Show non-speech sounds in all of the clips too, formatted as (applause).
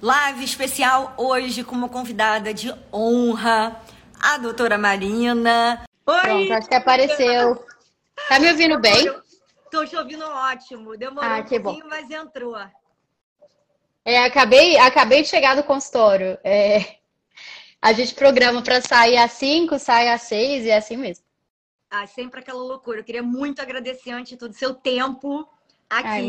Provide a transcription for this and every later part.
Live especial hoje com uma convidada de honra, a doutora Marina. Oi! Pronto, acho que apareceu. Tá me ouvindo bem? Tô te ouvindo ótimo. Demorou ah, um pouquinho, bom. mas entrou. É, acabei, acabei de chegar do consultório. É, a gente programa para sair às 5, sai às 6 e é assim mesmo. Ah, sempre aquela loucura. Eu queria muito agradecer antes de tudo seu tempo aqui.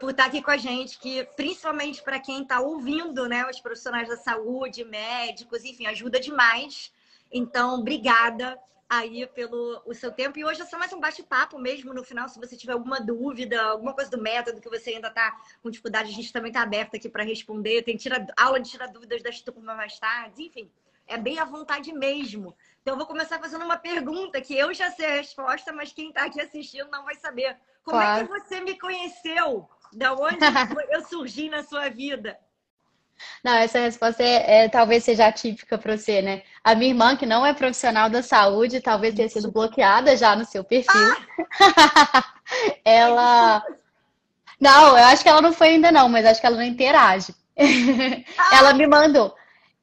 Por estar aqui com a gente, que principalmente para quem está ouvindo, né, os profissionais da saúde, médicos, enfim, ajuda demais. Então, obrigada aí pelo o seu tempo. E hoje é só mais um bate-papo mesmo no final. Se você tiver alguma dúvida, alguma coisa do método que você ainda está com dificuldade, a gente também está aberto aqui para responder. Tem tira, aula de tirar dúvidas das turmas mais tarde. Enfim, é bem à vontade mesmo. Então, eu vou começar fazendo uma pergunta que eu já sei a resposta, mas quem está aqui assistindo não vai saber. Como claro. é que você me conheceu? Da onde eu surgi na sua vida? Não, essa resposta é, é talvez seja atípica para você, né? A minha irmã, que não é profissional da saúde, talvez tenha sido bloqueada já no seu perfil. Ah! (laughs) ela. Não, eu acho que ela não foi ainda não, mas acho que ela não interage. Ah! ela me mandou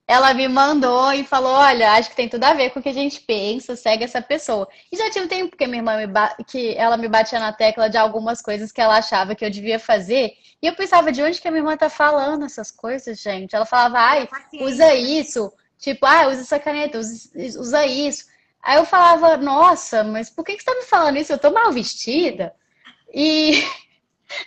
ela me mandou e falou: Olha, acho que tem tudo a ver com o que a gente pensa, segue essa pessoa. E já tinha um tempo que minha irmã me que ela me batia na tecla de algumas coisas que ela achava que eu devia fazer. E eu pensava, de onde que a minha irmã tá falando essas coisas, gente? Ela falava, ai, usa isso. Tipo, ah, usa essa caneta, usa, usa isso. Aí eu falava, nossa, mas por que, que você tá me falando isso? Eu tô mal vestida. E (laughs)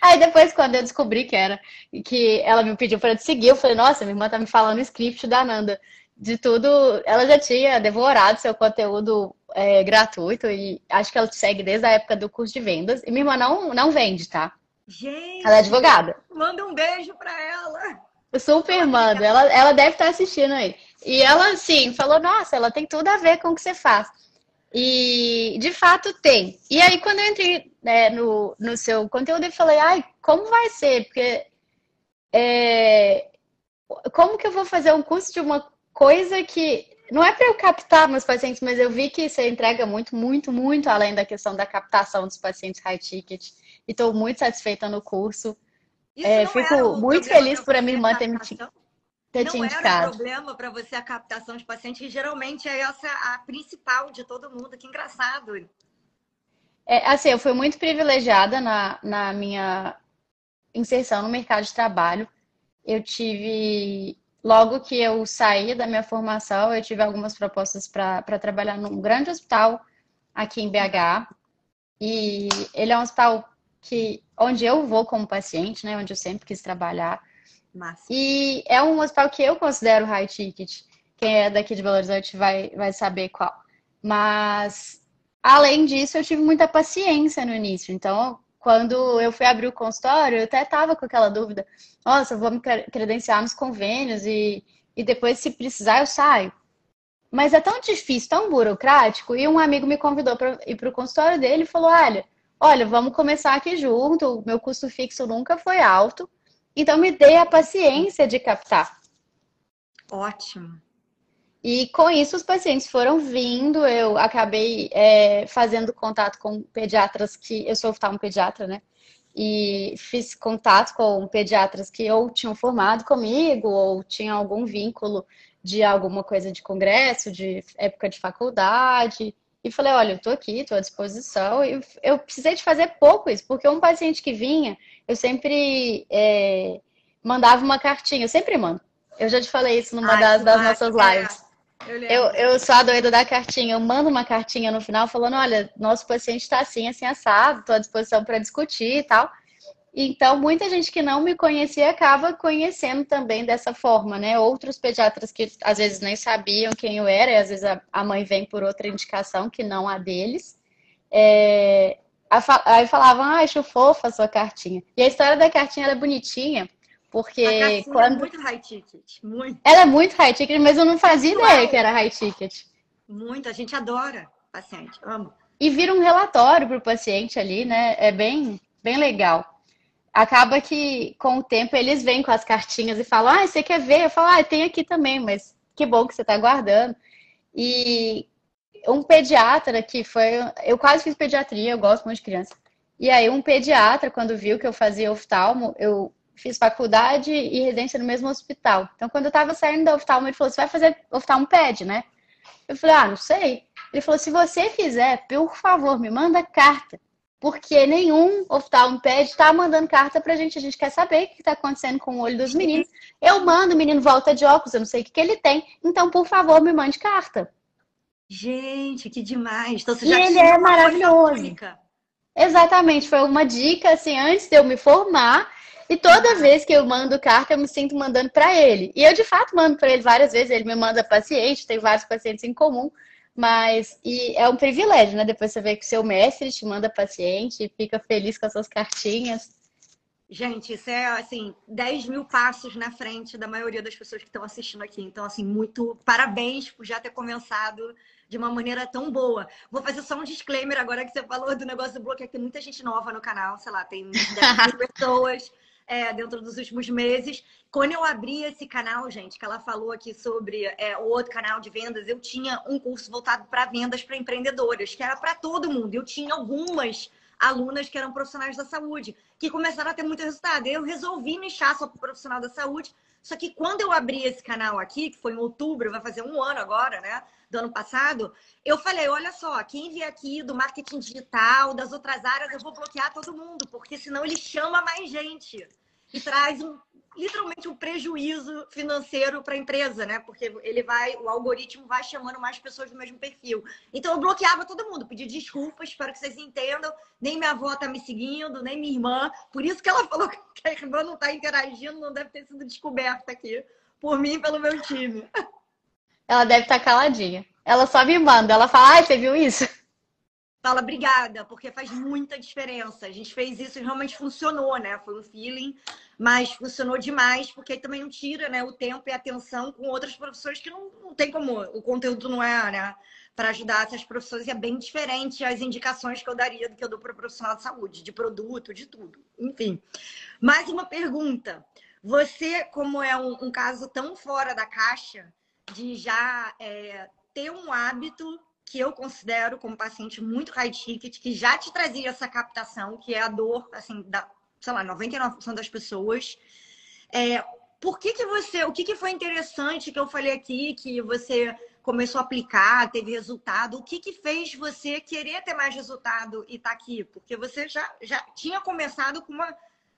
Aí depois, quando eu descobri que era, que ela me pediu para te seguir, eu falei, nossa, minha irmã tá me falando o script da Nanda. De tudo, ela já tinha devorado seu conteúdo é, gratuito e acho que ela te segue desde a época do curso de vendas. E minha irmã não, não vende, tá? Gente! Ela é advogada. Manda um beijo para ela! Super manda. Ela, ela deve estar assistindo aí. E ela, assim, falou, nossa, ela tem tudo a ver com o que você faz. E de fato tem. E aí, quando eu entrei né, no, no seu conteúdo, eu falei, ai, como vai ser? Porque é, como que eu vou fazer um curso de uma coisa que não é para eu captar meus pacientes, mas eu vi que você entrega muito, muito, muito além da questão da captação dos pacientes high ticket. E estou muito satisfeita no curso. É, fico muito feliz por a minha irmã ter me, ter não era problema para você a captação de pacientes, que geralmente é essa a principal de todo mundo. Que engraçado. É, assim, eu fui muito privilegiada na, na minha inserção no mercado de trabalho. Eu tive, logo que eu saí da minha formação, eu tive algumas propostas para trabalhar num grande hospital aqui em BH. E ele é um hospital que, onde eu vou como paciente, né, onde eu sempre quis trabalhar. Massa. E é um hospital que eu considero high ticket. Quem é daqui de Belo Horizonte vai, vai saber qual. Mas, além disso, eu tive muita paciência no início. Então, quando eu fui abrir o consultório, eu até estava com aquela dúvida: nossa, vou me credenciar nos convênios e, e depois, se precisar, eu saio. Mas é tão difícil, tão burocrático. E um amigo me convidou para ir para o consultório dele e falou: olha, olha, vamos começar aqui junto. Meu custo fixo nunca foi alto. Então, me dei a paciência de captar. Ótimo. E com isso, os pacientes foram vindo. Eu acabei é, fazendo contato com pediatras que. Eu sou oftalmo pediatra, né? E fiz contato com pediatras que ou tinham formado comigo, ou tinham algum vínculo de alguma coisa de congresso, de época de faculdade. E falei: olha, eu tô aqui, estou à disposição. E eu precisei de fazer pouco isso, porque um paciente que vinha, eu sempre é, mandava uma cartinha, eu sempre mando. Eu já te falei isso numa Ai, das, das nossas é. lives. Eu, eu, eu, sou a doida da cartinha. Eu mando uma cartinha no final falando: olha, nosso paciente está assim, assim, assado, estou à disposição para discutir e tal. Então, muita gente que não me conhecia acaba conhecendo também dessa forma, né? Outros pediatras que às vezes nem sabiam quem eu era, e às vezes a mãe vem por outra indicação que não a deles. É, Aí falavam, ah, acho fofa a sua cartinha. E a história da cartinha é bonitinha, porque a quando. É muito high ticket. Muito. Ela é muito high ticket, mas eu não fazia ideia é. que era high ticket. Muito, a gente adora paciente, amo. E vira um relatório para o paciente ali, né? É bem, bem legal. Acaba que, com o tempo, eles vêm com as cartinhas e falam, ah, você quer ver? Eu falo, ah, tem aqui também, mas que bom que você está guardando. E um pediatra que foi. Eu quase fiz pediatria, eu gosto muito de criança. E aí, um pediatra, quando viu que eu fazia oftalmo, eu fiz faculdade e residência no mesmo hospital. Então, quando eu estava saindo da oftalmo, ele falou: Você vai fazer oftalmo ped, né? Eu falei: Ah, não sei. Ele falou: Se você fizer, por favor, me manda carta. Porque nenhum oftalmo ped está mandando carta pra gente. A gente quer saber o que está acontecendo com o olho dos meninos. Eu mando, o menino volta de óculos, eu não sei o que, que ele tem. Então, por favor, me mande carta. Gente, que demais. Então, você já e ele é maravilhoso. Exatamente, foi uma dica assim antes de eu me formar. E toda vez que eu mando carta, eu me sinto mandando para ele. E eu de fato mando para ele várias vezes. Ele me manda paciente, tem vários pacientes em comum. Mas e é um privilégio, né? Depois você vê que o seu mestre te manda paciente e fica feliz com as suas cartinhas. Gente, isso é assim, 10 mil passos na frente da maioria das pessoas que estão assistindo aqui. Então, assim, muito parabéns por já ter começado de uma maneira tão boa. Vou fazer só um disclaimer agora que você falou do negócio do bloqueio, que tem muita gente nova no canal, sei lá, tem 10 mil (laughs) pessoas é, dentro dos últimos meses. Quando eu abri esse canal, gente, que ela falou aqui sobre é, o outro canal de vendas, eu tinha um curso voltado para vendas para empreendedoras, que era para todo mundo. Eu tinha algumas alunas que eram profissionais da saúde, que começaram a ter muito resultado. Eu resolvi nichar só para profissional da saúde. Só que quando eu abri esse canal aqui, que foi em outubro, vai fazer um ano agora, né? do ano passado, eu falei: olha só, quem vier aqui do marketing digital, das outras áreas, eu vou bloquear todo mundo, porque senão ele chama mais gente e traz um, literalmente um prejuízo financeiro para a empresa, né? Porque ele vai, o algoritmo vai chamando mais pessoas do mesmo perfil. Então eu bloqueava todo mundo, pedi desculpas, espero que vocês entendam. Nem minha avó tá me seguindo, nem minha irmã. Por isso que ela (laughs) falou que a irmã não está interagindo, não deve ter sido descoberta aqui por mim e pelo meu time. Ela deve estar tá caladinha. Ela só me manda, ela fala, ai, você viu isso? Fala, obrigada, porque faz muita diferença. A gente fez isso e realmente funcionou, né? Foi um feeling, mas funcionou demais, porque também não tira né, o tempo e a atenção com outras professores que não, não tem como. O conteúdo não é, né? Para ajudar essas professores é bem diferente as indicações que eu daria do que eu dou para o profissional de saúde, de produto, de tudo. Enfim. Mais uma pergunta. Você, como é um, um caso tão fora da caixa, de já é, ter um hábito que eu considero como paciente muito high ticket, que já te trazia essa captação, que é a dor, assim, da, sei lá, 99% das pessoas. É, por que que você, o que que foi interessante que eu falei aqui, que você começou a aplicar, teve resultado? O que que fez você querer ter mais resultado e tá aqui? Porque você já, já tinha começado com uma,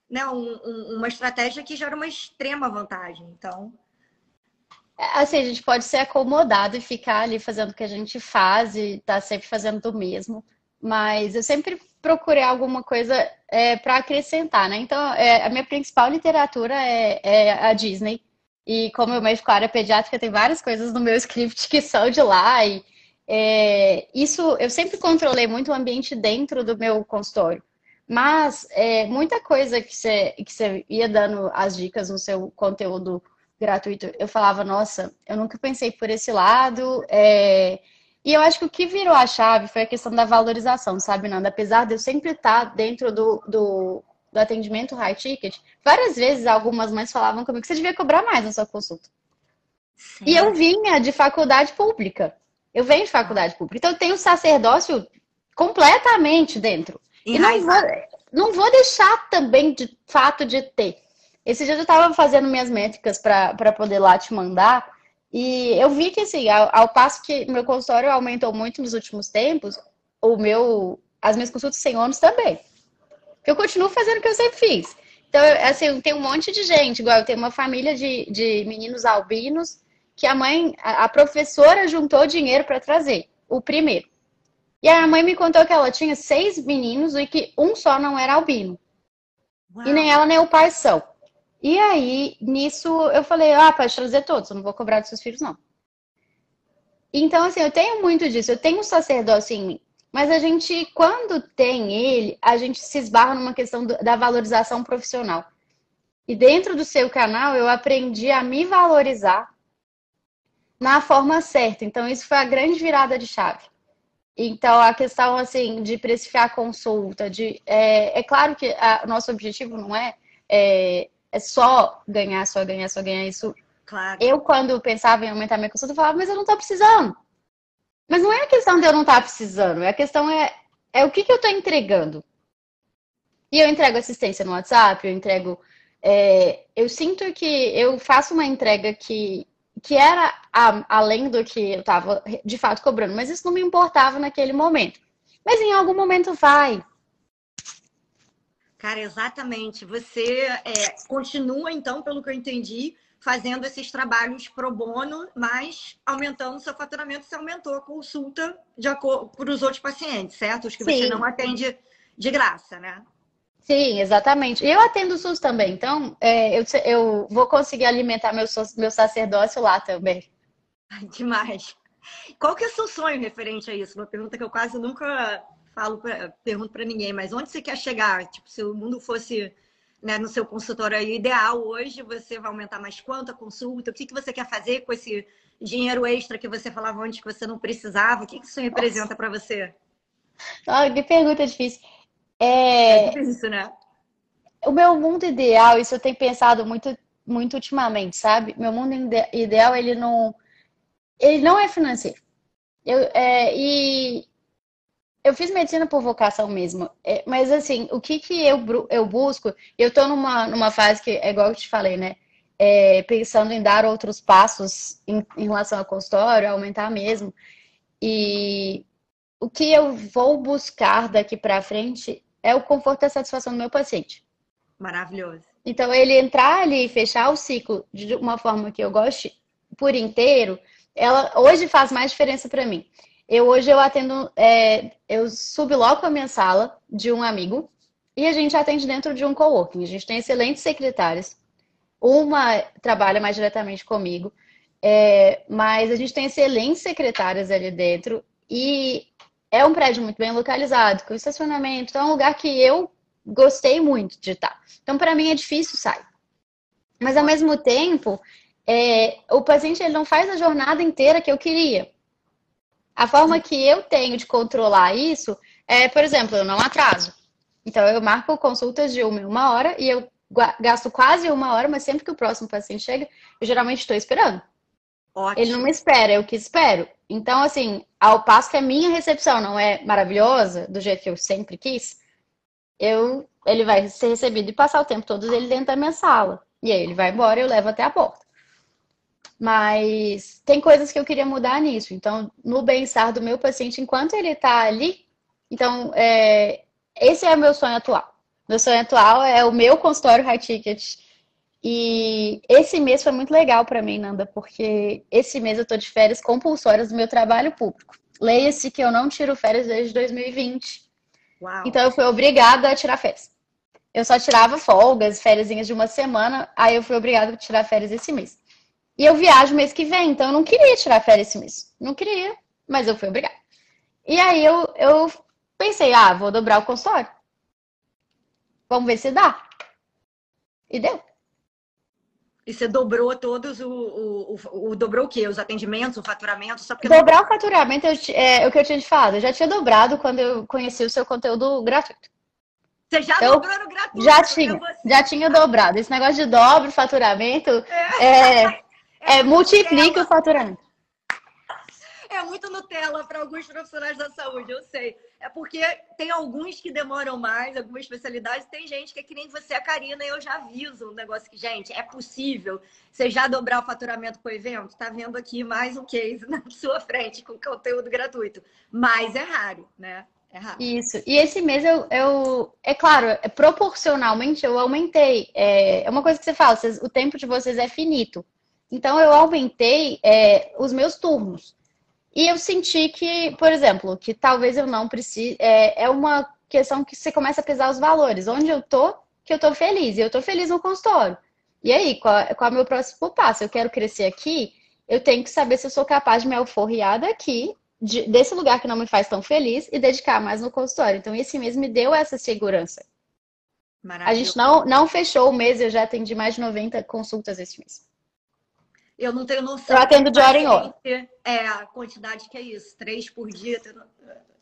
né, um, um, uma estratégia que já era uma extrema vantagem. Então, Assim, a gente pode ser acomodado e ficar ali fazendo o que a gente faz e tá sempre fazendo do mesmo. Mas eu sempre procurei alguma coisa é, para acrescentar, né? Então, é, a minha principal literatura é, é, a Disney. E como eu mexo com a área pediátrica, tem várias coisas no meu (laughs) script que são de lá. E é, isso eu sempre controlei muito o ambiente dentro do meu consultório. Mas é, muita coisa que você, que você ia dando as dicas no seu conteúdo gratuito, eu falava, nossa, eu nunca pensei por esse lado. É... E eu acho que o que virou a chave foi a questão da valorização, sabe, Nanda? Apesar de eu sempre estar dentro do, do, do atendimento high ticket, várias vezes algumas mães falavam comigo que você devia cobrar mais na sua consulta. E eu vinha de faculdade pública. Eu venho de faculdade pública. Então eu tenho sacerdócio completamente dentro. E não vou, não vou deixar também de fato de ter. Esse dia eu estava fazendo minhas métricas para poder lá te mandar. E eu vi que, assim, ao, ao, passo que meu consultório aumentou muito nos últimos tempos, o meu, as minhas consultas sem ônus também. Eu continuo fazendo o que eu sempre fiz. Então, assim, tem um monte de gente, igual eu tenho uma família de, de meninos albinos que a mãe, a, a professora juntou dinheiro para trazer, o primeiro. E a mãe me contou que ela tinha seis meninos e que um só não era albino. Uau. E nem ela nem o pai são. E aí, nisso, eu falei, ah, pode trazer todos, eu não vou cobrar dos seus filhos, não. Então, assim, eu tenho muito disso, eu tenho um sacerdócio em mim. Mas a gente, quando tem ele, a gente se esbarra numa questão da valorização profissional. E dentro do seu canal, eu aprendi a me valorizar na forma certa. Então, isso foi a grande virada de chave. Então, a questão, assim, de precificar a consulta, de... É, é claro que o nosso objetivo não é, é é só ganhar, só ganhar, só ganhar isso. Claro. Eu, quando pensava em aumentar minha consulta, eu falava, mas eu não tô precisando. Mas não é a questão de eu não estar tá precisando, é a questão é, é o que, que eu tô entregando. E eu entrego assistência no WhatsApp, eu entrego é, eu sinto que eu faço uma entrega que, que era a, além do que eu estava de fato cobrando, mas isso não me importava naquele momento. Mas em algum momento vai. Cara, exatamente. Você é, continua, então, pelo que eu entendi, fazendo esses trabalhos pro bono, mas aumentando seu faturamento, você aumentou a consulta para os outros pacientes, certo? Os que Sim. você não atende de graça, né? Sim, exatamente. E eu atendo o SUS também, então é, eu, eu vou conseguir alimentar meu, meu sacerdócio lá também. Ai, demais. Qual que é o seu sonho referente a isso? Uma pergunta que eu quase nunca falo, pra, pergunto para ninguém, mas onde você quer chegar? Tipo, se o mundo fosse né, no seu consultório ideal hoje, você vai aumentar mais quanto a consulta? O que, que você quer fazer com esse dinheiro extra que você falava antes que você não precisava? O que, que isso representa para você? Ah, que pergunta difícil. É... é isso, né? O meu mundo ideal, isso eu tenho pensado muito, muito ultimamente, sabe? Meu mundo ideal, ele não, ele não é financeiro. Eu, é, e eu fiz medicina por vocação mesmo, é, mas assim, o que que eu, eu busco? Eu tô numa, numa fase que, é igual eu te falei, né? É, pensando em dar outros passos em, em relação ao consultório, aumentar mesmo. E o que eu vou buscar daqui para frente é o conforto e a satisfação do meu paciente. Maravilhoso. Então, ele entrar ali e fechar o ciclo de uma forma que eu goste por inteiro, ela hoje faz mais diferença para mim. Eu hoje eu atendo, é, eu subloco a minha sala de um amigo e a gente atende dentro de um coworking. A gente tem excelentes secretárias. Uma trabalha mais diretamente comigo, é, mas a gente tem excelentes secretárias ali dentro e é um prédio muito bem localizado, com estacionamento, então é um lugar que eu gostei muito de estar. Então, para mim é difícil sair. Mas ao mesmo tempo, é, o paciente ele não faz a jornada inteira que eu queria. A forma que eu tenho de controlar isso é, por exemplo, eu não atraso. Então, eu marco consultas de uma em uma hora e eu gasto quase uma hora, mas sempre que o próximo paciente chega, eu geralmente estou esperando. Ótimo. Ele não me espera, eu que espero. Então, assim, ao passo que a minha recepção não é maravilhosa, do jeito que eu sempre quis, eu, ele vai ser recebido e passar o tempo todo ele dentro da minha sala. E aí ele vai embora e eu levo até a porta. Mas tem coisas que eu queria mudar nisso. Então, no bem-estar do meu paciente, enquanto ele está ali, então, é, esse é o meu sonho atual. Meu sonho atual é o meu consultório high ticket e esse mês foi muito legal para mim, Nanda, porque esse mês eu tô de férias compulsórias do meu trabalho público. Leia-se que eu não tiro férias desde 2020. Uau. Então eu fui obrigada a tirar férias. Eu só tirava folgas, férias de uma semana, aí eu fui obrigada a tirar férias esse mês. E eu viajo mês que vem, então eu não queria tirar férias esse mês. Não queria, mas eu fui obrigada. E aí eu, eu pensei, ah, vou dobrar o consultório. Vamos ver se dá. E deu. E você dobrou todos o, o, o, o, dobrou o quê? Os atendimentos, o faturamento? Só porque Dobrar não... o faturamento eu, é o que eu tinha te falado. Eu já tinha dobrado quando eu conheci o seu conteúdo gratuito. Você já então, dobrou no gratuito? Já tinha, já tinha dobrado. Esse negócio de dobro faturamento é, é, (laughs) é, é multiplica o faturamento é muito Nutella para alguns profissionais da saúde, eu sei. É porque tem alguns que demoram mais, algumas especialidades, tem gente que é que nem você, a Karina, e eu já aviso um negócio que, gente, é possível você já dobrar o faturamento com o evento? Tá vendo aqui mais um case (laughs) na sua frente com conteúdo gratuito. Mas é raro, né? É raro. Isso. E esse mês eu, eu é claro, é, proporcionalmente eu aumentei. É, é uma coisa que você fala, vocês, o tempo de vocês é finito. Então eu aumentei é, os meus turnos. E eu senti que, por exemplo, que talvez eu não precise. É, é uma questão que você começa a pesar os valores. Onde eu tô, que eu tô feliz. E eu tô feliz no consultório. E aí, qual, qual é o meu próximo passo? Eu quero crescer aqui, eu tenho que saber se eu sou capaz de me alforriar daqui, de, desse lugar que não me faz tão feliz, e dedicar mais no consultório. Então, esse mês me deu essa segurança. A gente não, não fechou o mês, eu já atendi mais de 90 consultas esse mês. Eu não tenho noção. Eu atendo de hora em hora. É, a quantidade que é isso. Três por dia.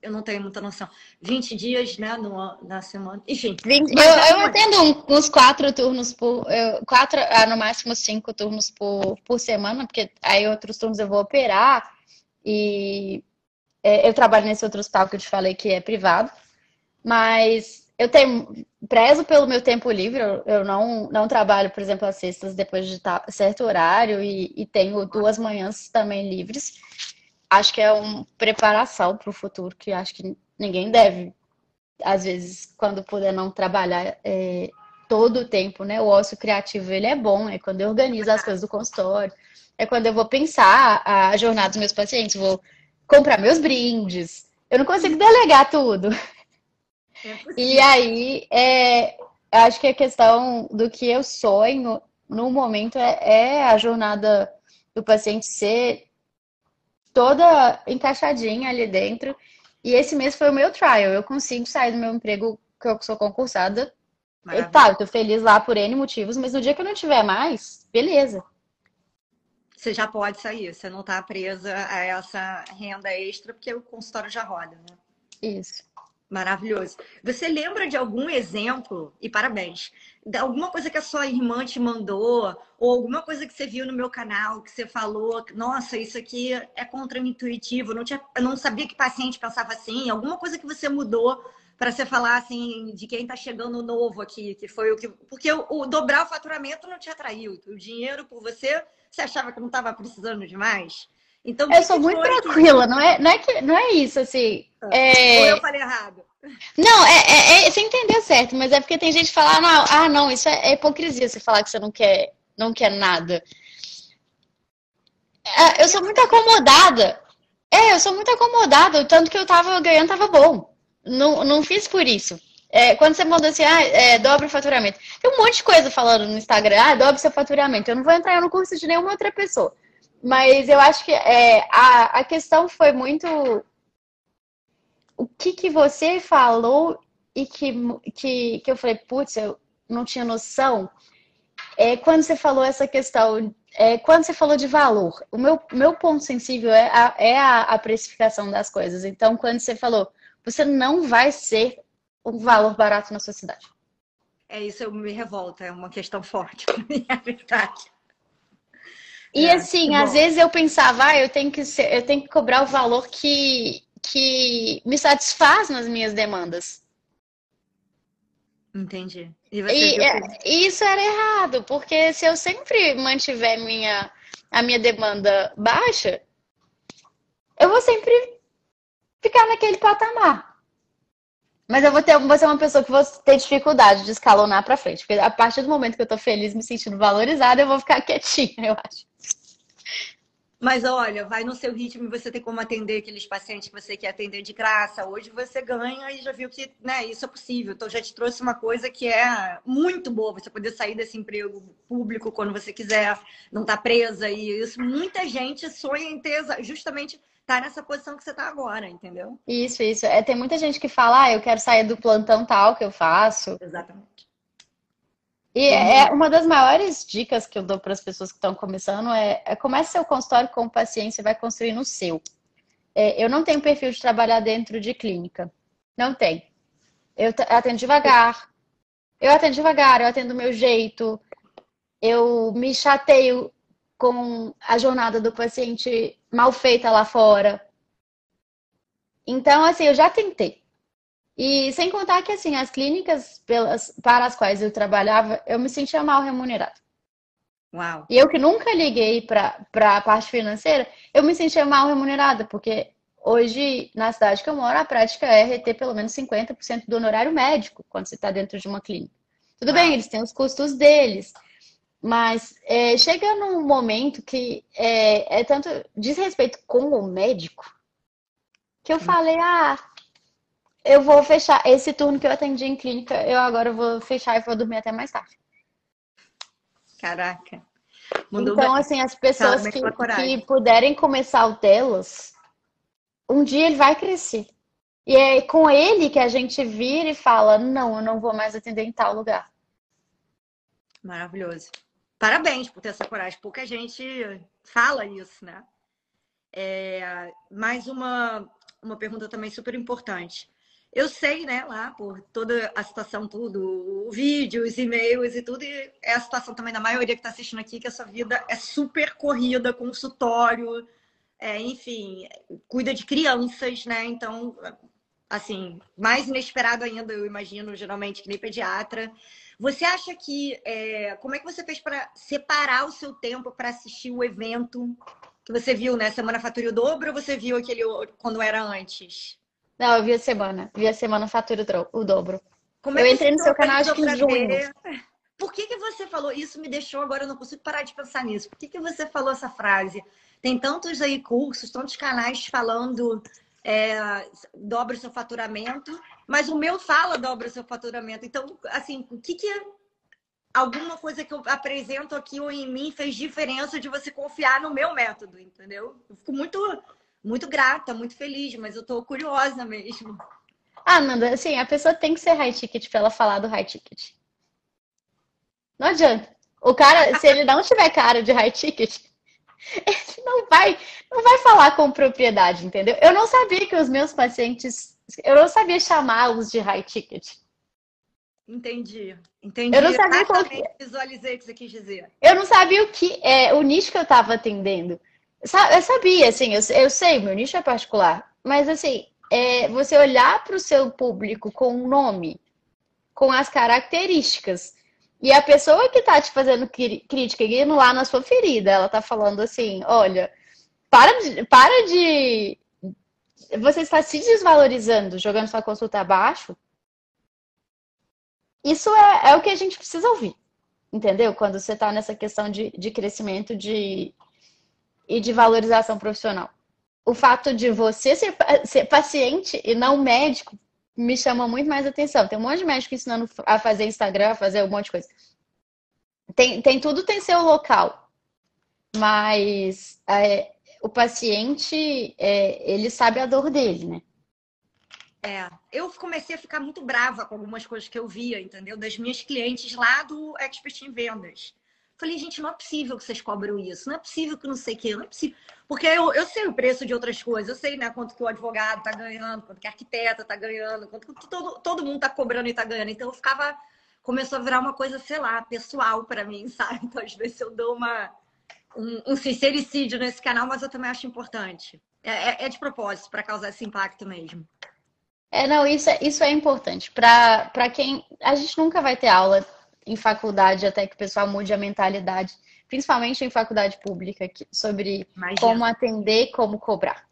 Eu não tenho muita noção. 20 dias, né, no, na semana. Enfim. 20, eu, eu atendo uns quatro turnos por. Eu, quatro, ah, no máximo cinco turnos por, por semana, porque aí outros turnos eu vou operar. E é, eu trabalho nesse outro hospital que eu te falei que é privado. Mas eu tenho prezo pelo meu tempo livre, eu não, não trabalho, por exemplo, às sextas depois de certo horário e, e tenho duas manhãs também livres. Acho que é uma preparação para o futuro, que acho que ninguém deve, às vezes, quando puder não trabalhar é, todo o tempo, né? O ócio criativo, ele é bom, é quando eu organizo as coisas do consultório, é quando eu vou pensar a jornada dos meus pacientes, vou comprar meus brindes. Eu não consigo delegar tudo. É e aí, é, acho que a questão do que eu sonho no momento é, é a jornada do paciente ser toda encaixadinha ali dentro. E esse mês foi o meu trial. Eu consigo sair do meu emprego que eu sou concursada. E tá, eu tô feliz lá por N motivos, mas no dia que eu não tiver mais, beleza. Você já pode sair, você não tá presa a essa renda extra, porque o consultório já roda, né? Isso. Maravilhoso. Você lembra de algum exemplo, e parabéns, de alguma coisa que a sua irmã te mandou, ou alguma coisa que você viu no meu canal, que você falou, nossa, isso aqui é contra-intuitivo, não, tinha, eu não sabia que paciente pensava assim, alguma coisa que você mudou para você falar assim de quem está chegando novo aqui, que foi o que. Porque o, o, dobrar o faturamento não te atraiu. O dinheiro por você, você achava que não estava precisando demais? Então, eu sou muito tranquila, que... não, é, não, é que, não é isso, assim. Ah, é... Ou eu falei errado? Não, é, é, é, você entendeu certo, mas é porque tem gente que fala, ah, não, ah, não isso é, é hipocrisia você falar que você não quer, não quer nada. É, eu sou muito acomodada. É, eu sou muito acomodada. O tanto que eu tava ganhando tava bom. Não, não fiz por isso. É, quando você manda assim, ah, é, dobra o faturamento. Tem um monte de coisa falando no Instagram, ah, dobra seu faturamento. Eu não vou entrar no curso de nenhuma outra pessoa. Mas eu acho que é, a, a questão foi muito o que, que você falou e que, que, que eu falei, putz, eu não tinha noção. É quando você falou essa questão, é, quando você falou de valor, o meu, meu ponto sensível é, a, é a, a precificação das coisas. Então, quando você falou, você não vai ser um valor barato na sua cidade. É isso, eu me revolta, é uma questão forte (laughs) é verdade. E é, assim, às vezes eu pensava, ah, eu tenho que ser, eu tenho que cobrar o valor que, que me satisfaz nas minhas demandas. Entendi. E, e é, isso era errado, porque se eu sempre mantiver minha, a minha demanda baixa, eu vou sempre ficar naquele patamar. Mas eu vou, ter, ser uma pessoa que vou ter dificuldade de escalonar para frente. Porque a partir do momento que eu tô feliz, me sentindo valorizada, eu vou ficar (laughs) quietinha, eu acho. Mas olha, vai no seu ritmo você tem como atender aqueles pacientes que você quer atender de graça. Hoje você ganha e já viu que né, isso é possível. Então já te trouxe uma coisa que é muito boa, você poder sair desse emprego público quando você quiser, não estar tá presa e isso. Muita gente sonha em ter justamente tá nessa posição que você está agora, entendeu? Isso, isso. É, tem muita gente que fala, ah, eu quero sair do plantão tal que eu faço. Exatamente. E é uma das maiores dicas que eu dou para as pessoas que estão começando é, é comece seu consultório com paciência e vai construir no seu. É, eu não tenho perfil de trabalhar dentro de clínica. Não tem. Eu atendo devagar. Eu atendo devagar, eu atendo do meu jeito. Eu me chateio com a jornada do paciente mal feita lá fora. Então, assim, eu já tentei. E sem contar que, assim, as clínicas pelas, para as quais eu trabalhava, eu me sentia mal remunerada. Uau. E eu que nunca liguei para a parte financeira, eu me sentia mal remunerada, porque hoje, na cidade que eu moro, a prática é reter pelo menos 50% do honorário médico quando você está dentro de uma clínica. Tudo Uau. bem, eles têm os custos deles, mas é, chega num momento que é, é tanto desrespeito com o médico que eu falei, ah, eu vou fechar. Esse turno que eu atendi em clínica, eu agora vou fechar e vou dormir até mais tarde. Caraca. Mandou então, assim, as pessoas que, que puderem começar o delas, um dia ele vai crescer. E é com ele que a gente vira e fala: não, eu não vou mais atender em tal lugar. Maravilhoso. Parabéns por ter essa coragem. Pouca gente fala isso, né? É, mais uma, uma pergunta também super importante. Eu sei, né, lá por toda a situação, tudo, o vídeo, os e-mails e tudo, e é a situação também da maioria que está assistindo aqui, que a sua vida é super corrida, consultório, é, enfim, cuida de crianças, né? Então, assim, mais inesperado ainda, eu imagino, geralmente, que nem pediatra. Você acha que. É, como é que você fez para separar o seu tempo para assistir o evento que você viu, né? Semana Fatura o Dobro ou você viu aquele quando era antes? Não, eu vi a semana. Vi a semana Fatura o Dobro. Como é eu entrei no seu canal acho que em junho. Por que, que você falou? Isso me deixou agora, eu não consigo parar de pensar nisso. Por que, que você falou essa frase? Tem tantos aí cursos, tantos canais falando é, dobra o seu faturamento, mas o meu fala dobra seu faturamento. Então, assim, o que, que é alguma coisa que eu apresento aqui ou em mim fez diferença de você confiar no meu método, entendeu? Eu fico muito, muito grata, muito feliz, mas eu tô curiosa mesmo. Ah, Nanda, assim, a pessoa tem que ser high ticket para ela falar do high ticket. Não adianta. O cara, se ele não tiver cara de high ticket, (laughs) ele não vai, não vai falar com propriedade, entendeu? Eu não sabia que os meus pacientes, eu não sabia chamá-los de high ticket. Entendi, entendi. Eu não sabia qual que... visualizei o que você quis dizer. Eu não sabia o que é o nicho que eu estava atendendo. Eu sabia, assim, eu, eu sei, meu nicho é particular, mas assim, é você olhar para o seu público com um nome, com as características e a pessoa que tá te fazendo crítica indo lá na sua ferida, ela tá falando assim: olha, para de, para de. Você está se desvalorizando, jogando sua consulta abaixo. Isso é, é o que a gente precisa ouvir, entendeu? Quando você está nessa questão de, de crescimento de, e de valorização profissional. O fato de você ser, ser paciente e não médico me chama muito mais atenção. Tem um monte de médico ensinando a fazer Instagram, a fazer um monte de coisa. Tem, tem tudo tem seu local, mas é, o paciente é, ele sabe a dor dele, né? É, eu comecei a ficar muito brava com algumas coisas que eu via, entendeu? Das minhas clientes lá do Expert em Vendas. Falei, gente, não é possível que vocês cobram isso, não é possível que não sei o quê, não é possível. Porque eu, eu sei o preço de outras coisas, eu sei né, quanto que o advogado tá ganhando, quanto que a arquiteta tá ganhando, quanto que todo, todo mundo tá cobrando e tá ganhando. Então eu ficava. Começou a virar uma coisa, sei lá, pessoal para mim, (laughs) sabe? Então às vezes eu dou uma, um, um sincericídio nesse canal, mas eu também acho importante. É, é, é de propósito, para causar esse impacto mesmo. É, não, isso é, isso é importante. Para quem. A gente nunca vai ter aula em faculdade até que o pessoal mude a mentalidade, principalmente em faculdade pública, sobre Imagina. como atender, como cobrar.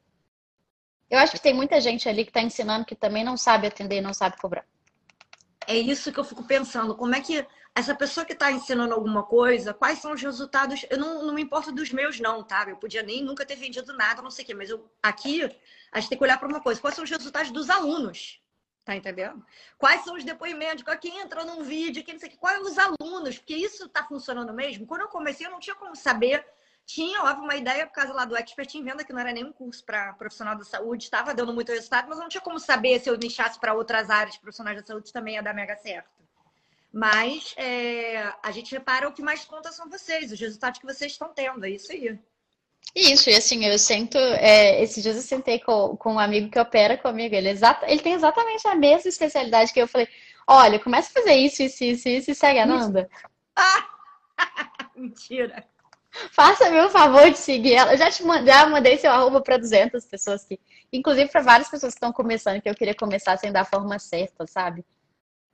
Eu acho que tem muita gente ali que está ensinando que também não sabe atender e não sabe cobrar. É isso que eu fico pensando. Como é que essa pessoa que está ensinando alguma coisa, quais são os resultados? Eu não, não me importo dos meus, não, tá? Eu podia nem nunca ter vendido nada, não sei o quê, mas eu, aqui a gente tem que olhar para uma coisa: quais são os resultados dos alunos? Tá entendendo? Quais são os depoimentos? Quem entrou num vídeo, quem não sei o que, quais os alunos? Porque isso está funcionando mesmo. Quando eu comecei, eu não tinha como saber. Tinha, óbvio, uma ideia por causa lá do Expert em Venda, que não era nem um curso para profissional da saúde, estava dando muito resultado, mas eu não tinha como saber se eu nichasse para outras áreas profissionais da saúde também ia dar mega certo. Mas é, a gente repara o que mais conta são vocês, os resultados que vocês estão tendo, é isso aí. Isso, e assim, eu sinto. É, esses dias eu sentei com, com um amigo que opera comigo. Ele, exata, ele tem exatamente a mesma especialidade que eu falei: olha, começa a fazer isso, isso, isso, isso e segue a Nanda. Ah! Mentira! Faça-me o favor de seguir ela. Eu já te mandei, já mandei seu arroba para 200 pessoas que, inclusive para várias pessoas que estão começando, que eu queria começar sem dar a forma certa, sabe?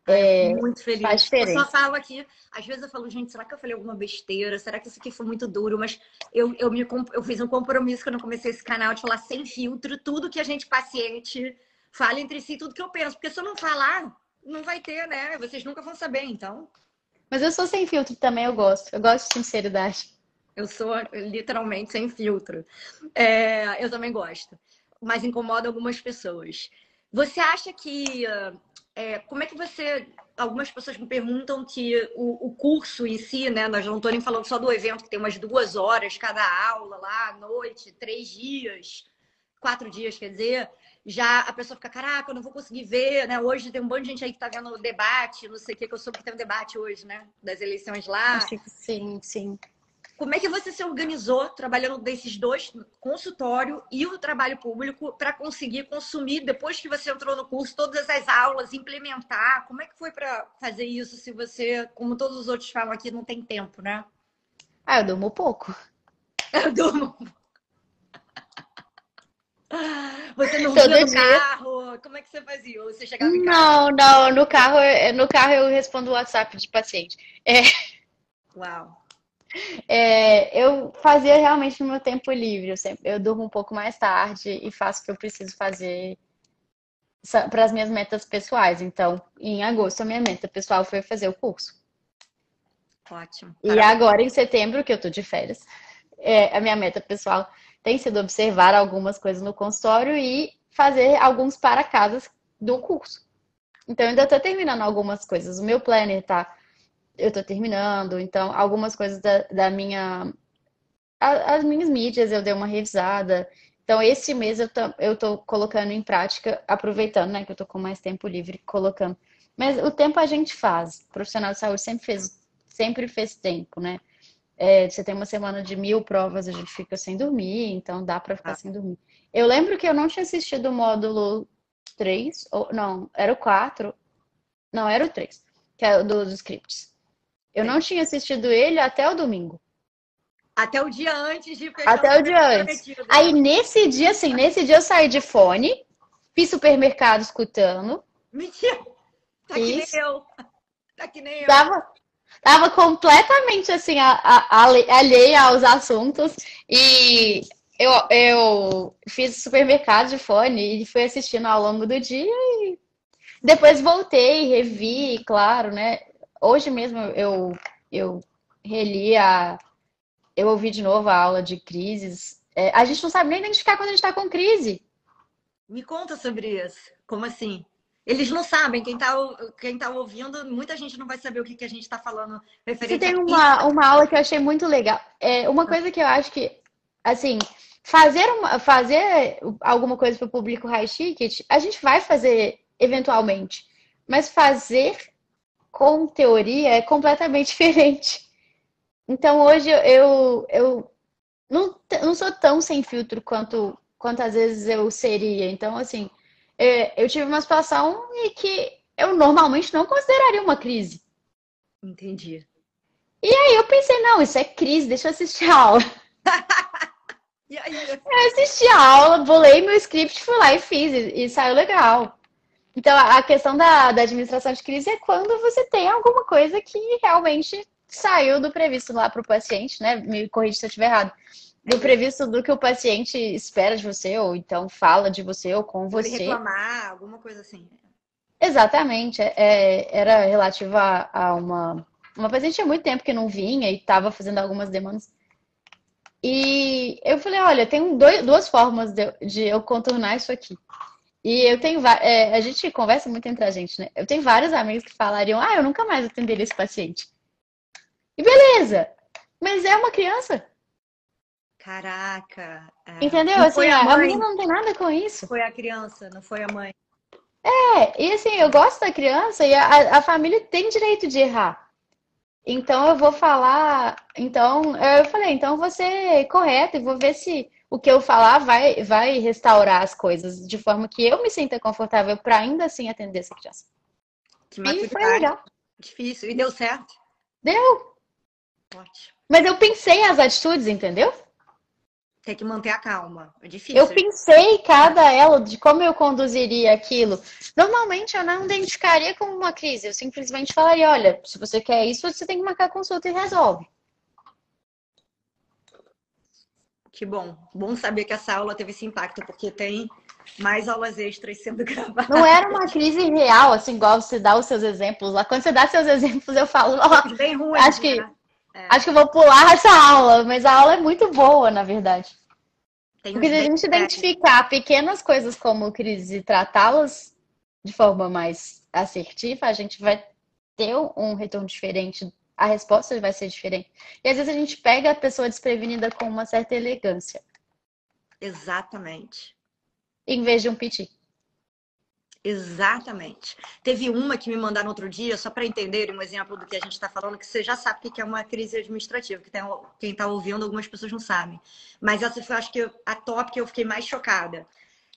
É, muito feliz. Faz diferença. Eu só falo aqui, às vezes eu falo, gente, será que eu falei alguma besteira? Será que isso aqui foi muito duro? Mas eu, eu, me, eu fiz um compromisso quando eu comecei esse canal de falar sem filtro, tudo que a gente paciente fala entre si, tudo que eu penso. Porque se eu não falar, não vai ter, né? Vocês nunca vão saber, então. Mas eu sou sem filtro também, eu gosto. Eu gosto de sinceridade. Eu sou literalmente sem filtro. É, eu também gosto. Mas incomoda algumas pessoas. Você acha que é, como é que você. Algumas pessoas me perguntam que o, o curso em si, né? Nós não estou nem falando só do evento, que tem umas duas horas cada aula lá, à noite, três dias, quatro dias, quer dizer. Já a pessoa fica, caraca, eu não vou conseguir ver, né? Hoje tem um monte de gente aí que está vendo o debate, não sei o que, que eu soube que tem um debate hoje, né? Das eleições lá. Sim, sim. Como é que você se organizou trabalhando desses dois, consultório e o trabalho público, para conseguir consumir, depois que você entrou no curso, todas as aulas, implementar? Como é que foi para fazer isso se você, como todos os outros falam aqui, não tem tempo, né? Ah, eu durmo pouco. (laughs) Eu durmo. (laughs) Você não Todo no dia. carro? Como é que você fazia? Ou você chegava em casa? Não, não. No carro, no carro eu respondo o WhatsApp de paciente. É... Uau. É, eu fazia realmente no meu tempo livre. Eu, sempre, eu durmo um pouco mais tarde e faço o que eu preciso fazer para as minhas metas pessoais. Então, em agosto, a minha meta pessoal foi fazer o curso. Ótimo. E agora, em setembro, que eu tô de férias, é, a minha meta pessoal tem sido observar algumas coisas no consultório e fazer alguns para casas do curso. Então, ainda estou terminando algumas coisas. O meu planner tá. Eu estou terminando, então, algumas coisas da, da minha. A, as minhas mídias eu dei uma revisada. Então, esse mês eu tô, eu tô colocando em prática, aproveitando, né, que eu tô com mais tempo livre, colocando. Mas o tempo a gente faz. O profissional de saúde sempre fez, sempre fez tempo, né? É, você tem uma semana de mil provas, a gente fica sem dormir, então dá para ficar ah. sem dormir. Eu lembro que eu não tinha assistido o módulo 3, ou não, era o 4. Não, era o 3, que é o dos scripts. Eu Sim. não tinha assistido ele até o domingo. Até o dia antes de Até o dia antes. Aí nesse dia, assim, nesse dia eu saí de fone, fiz supermercado escutando. Mentira! Tá que nem eu. Tá que nem eu. Tava, Tava completamente assim, a, a, alheia aos assuntos. E eu, eu fiz supermercado de fone e fui assistindo ao longo do dia. E depois voltei, revi, claro, né? Hoje mesmo eu, eu reli a. Eu ouvi de novo a aula de crises. É, a gente não sabe nem identificar quando a gente está com crise. Me conta sobre isso. Como assim? Eles não sabem, quem está quem tá ouvindo, muita gente não vai saber o que, que a gente está falando referente Você tem uma, uma aula que eu achei muito legal. É uma coisa que eu acho que, assim, fazer, uma, fazer alguma coisa para o público high ticket, a gente vai fazer eventualmente. Mas fazer com teoria é completamente (laughs) diferente. Então hoje eu, eu não, não sou tão sem filtro quanto, quanto às vezes eu seria. Então, assim, é, eu tive uma situação em que eu normalmente não consideraria uma crise. Entendi. E aí eu pensei, não, isso é crise, deixa eu assistir a aula. (laughs) Eu assisti a aula, bolei meu script, fui lá e fiz, e, e saiu legal. Então, a questão da, da administração de crise é quando você tem alguma coisa que realmente saiu do previsto lá para o paciente, né? Me corrija se eu estiver errado do previsto do que o paciente espera de você, ou então fala de você ou com você. reclamar, alguma coisa assim. Exatamente. É, é era relativa a, a, uma, uma paciente há muito tempo que não vinha e estava fazendo algumas demandas. E eu falei, olha, tem dois, duas formas de, de, eu contornar isso aqui. E eu tenho é, a gente conversa muito entre a gente, né? Eu tenho vários amigos que falariam, ah, eu nunca mais atenderia esse paciente. E beleza! Mas é uma criança. Caraca. É. Entendeu? Não assim, a, a menina não tem nada com isso. Foi a criança, não foi a mãe. É, e assim, eu gosto da criança e a, a família tem direito de errar. Então eu vou falar. Então, eu falei, então eu vou ser correta e vou ver se o que eu falar vai, vai restaurar as coisas de forma que eu me sinta confortável para ainda assim atender essa criança. Que e foi legal. Difícil. E deu certo? Deu. Ótimo. Mas eu pensei as atitudes, entendeu? tem que manter a calma. É difícil. Eu pensei cada ela de como eu conduziria aquilo. Normalmente eu não identificaria como uma crise. Eu simplesmente falaria: olha, se você quer isso, você tem que marcar consulta e resolve. Que bom. Bom saber que essa aula teve esse impacto, porque tem mais aulas extras sendo (laughs) gravadas. Não era uma crise real, assim, igual você dá os seus exemplos lá. Quando você dá seus (laughs) exemplos, eu falo, ó, oh, bem ruim, acho né? que é. Acho que eu vou pular essa aula, mas a aula é muito boa, na verdade. Tem Porque se a gente identificar pequenas coisas como crise e tratá-las de forma mais assertiva, a gente vai ter um retorno diferente, a resposta vai ser diferente. E às vezes a gente pega a pessoa desprevenida com uma certa elegância. Exatamente. Em vez de um piti. Exatamente. Teve uma que me mandaram outro dia, só para entenderem um exemplo do que a gente está falando, que você já sabe o que é uma crise administrativa, que tem, quem está ouvindo, algumas pessoas não sabem. Mas essa foi, acho que, a top que eu fiquei mais chocada.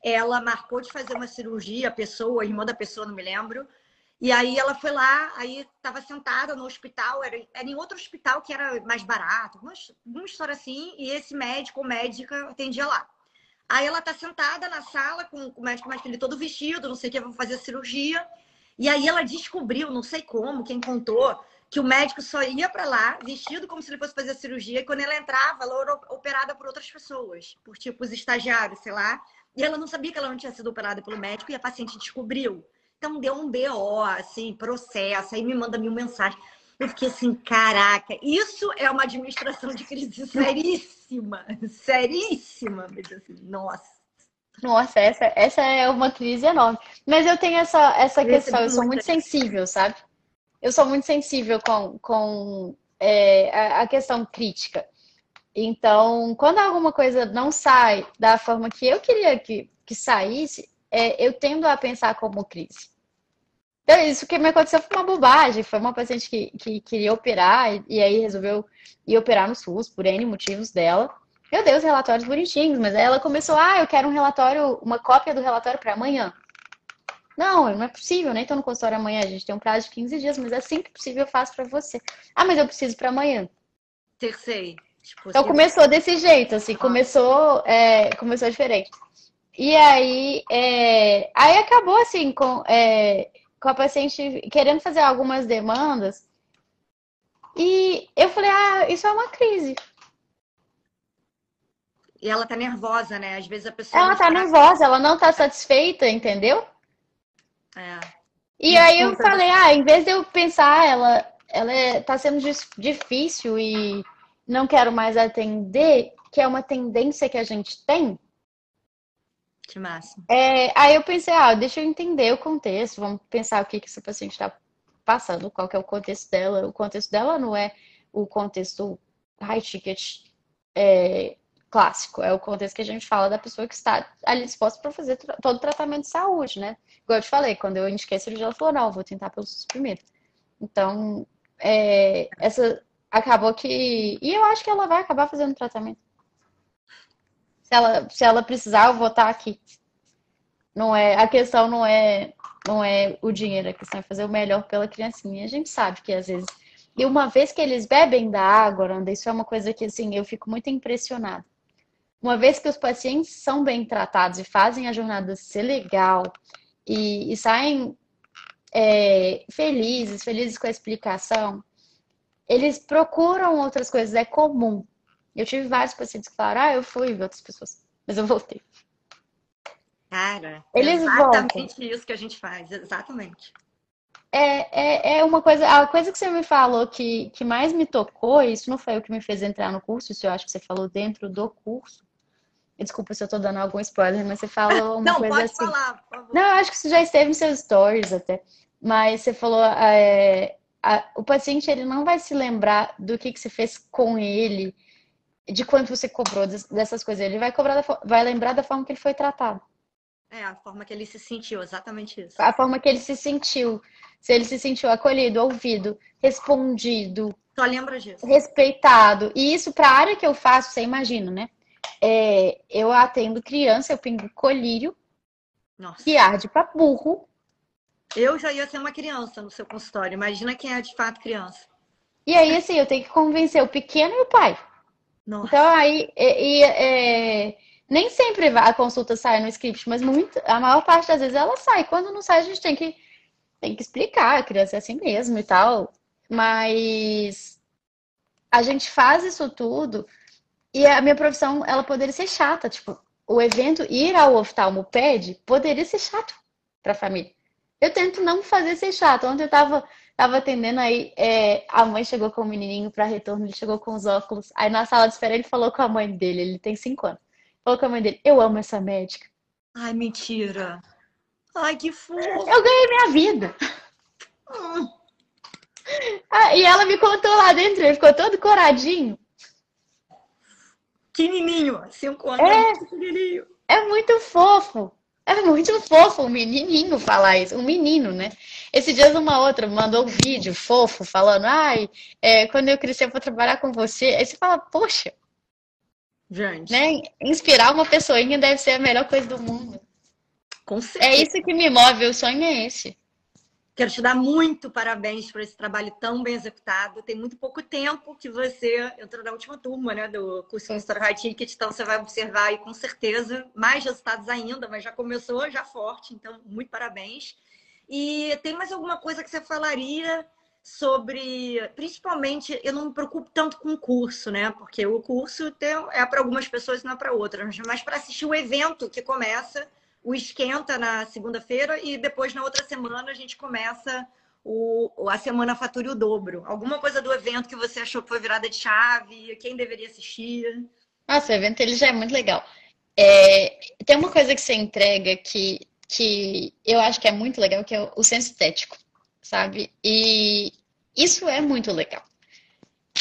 Ela marcou de fazer uma cirurgia, a pessoa, a irmã da pessoa, não me lembro. E aí ela foi lá, aí estava sentada no hospital, era, era, em outro hospital que era mais barato, uma, uma história assim, e esse médico ou médica atendia lá. Aí ela tá sentada na sala com o médico mais filho todo vestido, não sei o que, vão fazer a cirurgia. E aí ela descobriu, não sei como, quem contou, que o médico só ia para lá vestido como se ele fosse fazer a cirurgia e quando ela entrava, ela era operada por outras pessoas, por tipo os estagiários, sei lá. E ela não sabia que ela não tinha sido operada pelo médico e a paciente descobriu. Então deu um BO, assim, processo, aí me manda mil mensagens. Eu fiquei assim, caraca, isso é uma administração de crise seríssima, seríssima. Assim, nossa. Nossa, essa, essa é uma crise enorme. Mas eu tenho essa, essa questão, eu sou muito sensível, sabe? Eu sou muito sensível com, com é, a, a questão crítica. Então, quando alguma coisa não sai da forma que eu queria que, que saísse, é, eu tendo a pensar como crise. Então, isso que me aconteceu foi uma bobagem. Foi uma paciente que, que queria operar e, e aí resolveu ir operar no SUS por N motivos dela. Eu dei os relatórios bonitinhos, mas aí ela começou, ah, eu quero um relatório, uma cópia do relatório para amanhã. Não, não é possível, nem né? tô no consultório amanhã, a gente tem um prazo de 15 dias, mas assim que possível eu faço para você. Ah, mas eu preciso para amanhã. Terceiro. Tipo, então começou desse jeito, assim, começou, é, começou diferente. E aí, é, aí acabou assim, com, é, com a paciente querendo fazer algumas demandas. E eu falei, ah, isso é uma crise. E ela tá nervosa, né? Às vezes a pessoa. Ela tá nervosa, ela não tá satisfeita, entendeu? É. E aí eu falei, ah, em vez de eu pensar, ela, ela é, tá sendo difícil e não quero mais atender, que é uma tendência que a gente tem. É, aí eu pensei, ah, deixa eu entender o contexto, vamos pensar o que, que essa paciente está passando, qual que é o contexto dela. O contexto dela não é o contexto high ticket é, clássico, é o contexto que a gente fala da pessoa que está ali disposta para fazer todo o tratamento de saúde, né? Igual eu te falei, quando eu indiquei a cirurgia, ela falou, não, vou tentar pelo SUS primeiro. Então, é, essa acabou que. E eu acho que ela vai acabar fazendo tratamento. Se ela, se ela precisar, eu vou estar aqui. Não é, a questão não é, não é o dinheiro, a questão é fazer o melhor pela criancinha. A gente sabe que às vezes. E uma vez que eles bebem da água, isso é uma coisa que assim, eu fico muito impressionada. Uma vez que os pacientes são bem tratados e fazem a jornada ser legal e, e saem é, felizes, felizes com a explicação, eles procuram outras coisas, é comum. Eu tive vários pacientes que falaram, ah, eu fui ver outras pessoas, mas eu voltei. Cara, eles exatamente voltam. isso que a gente faz, exatamente. É, é, é uma coisa, a coisa que você me falou que, que mais me tocou, isso não foi o que me fez entrar no curso, isso eu acho que você falou dentro do curso, Desculpa se eu tô dando algum spoiler, mas você falou uma Não, coisa pode assim. falar, por favor. Não, eu acho que isso já esteve nos seus stories até. Mas você falou, é, a, o paciente ele não vai se lembrar do que, que você fez com ele, de quanto você cobrou dessas coisas. Ele vai cobrar, da, vai lembrar da forma que ele foi tratado. É, a forma que ele se sentiu, exatamente isso. A forma que ele se sentiu. Se ele se sentiu acolhido, ouvido, respondido. Só lembra disso. Respeitado. E isso para a área que eu faço, você imagina, né? É, eu atendo criança, eu pingo colírio, Nossa. que arde para burro. Eu já ia ser uma criança no seu consultório. Imagina quem é de fato criança. E aí, assim, eu tenho que convencer o pequeno e o pai. Nossa. Então, aí, e, e, é, nem sempre a consulta sai no script, mas muito, a maior parte das vezes ela sai. Quando não sai, a gente tem que, tem que explicar. A criança é assim mesmo e tal. Mas a gente faz isso tudo e a minha profissão, ela poderia ser chata. Tipo, o evento ir ao oftalmo pede poderia ser chato para a família. Eu tento não fazer ser chato. Ontem eu tava, tava atendendo aí, é, a mãe chegou com o menininho para retorno, ele chegou com os óculos. Aí na sala de espera ele falou com a mãe dele, ele tem cinco anos. Falou com a mãe dele, eu amo essa médica. Ai, mentira. Ai, que fofo. Eu ganhei minha vida. Hum. Ah, e ela me contou lá dentro, ele ficou todo coradinho pequenininho, cinco anos, é. É muito fofo. É muito fofo um menininho falar isso. Um menino, né? Esse dias uma outra mandou um vídeo fofo falando, ai, é, quando eu crescer eu vou trabalhar com você. Aí você fala, poxa. Gente. Né? Inspirar uma pessoinha deve ser a melhor coisa do mundo. Com certeza. É isso que me move, o sonho é esse. Quero te dar muito parabéns por esse trabalho tão bem executado. Tem muito pouco tempo que você entrou na última turma né, do curso de High Ticket, então você vai observar aí com certeza mais resultados ainda, mas já começou já forte, então muito parabéns. E tem mais alguma coisa que você falaria sobre, principalmente, eu não me preocupo tanto com o curso, né? Porque o curso tem, é para algumas pessoas e não é para outras, mas para assistir o evento que começa o esquenta na segunda-feira e depois na outra semana a gente começa o, a semana Fature o Dobro. Alguma coisa do evento que você achou que foi virada de chave? Quem deveria assistir? Nossa, o evento ele já é muito legal. É, tem uma coisa que você entrega que, que eu acho que é muito legal, que é o senso estético, sabe? E isso é muito legal.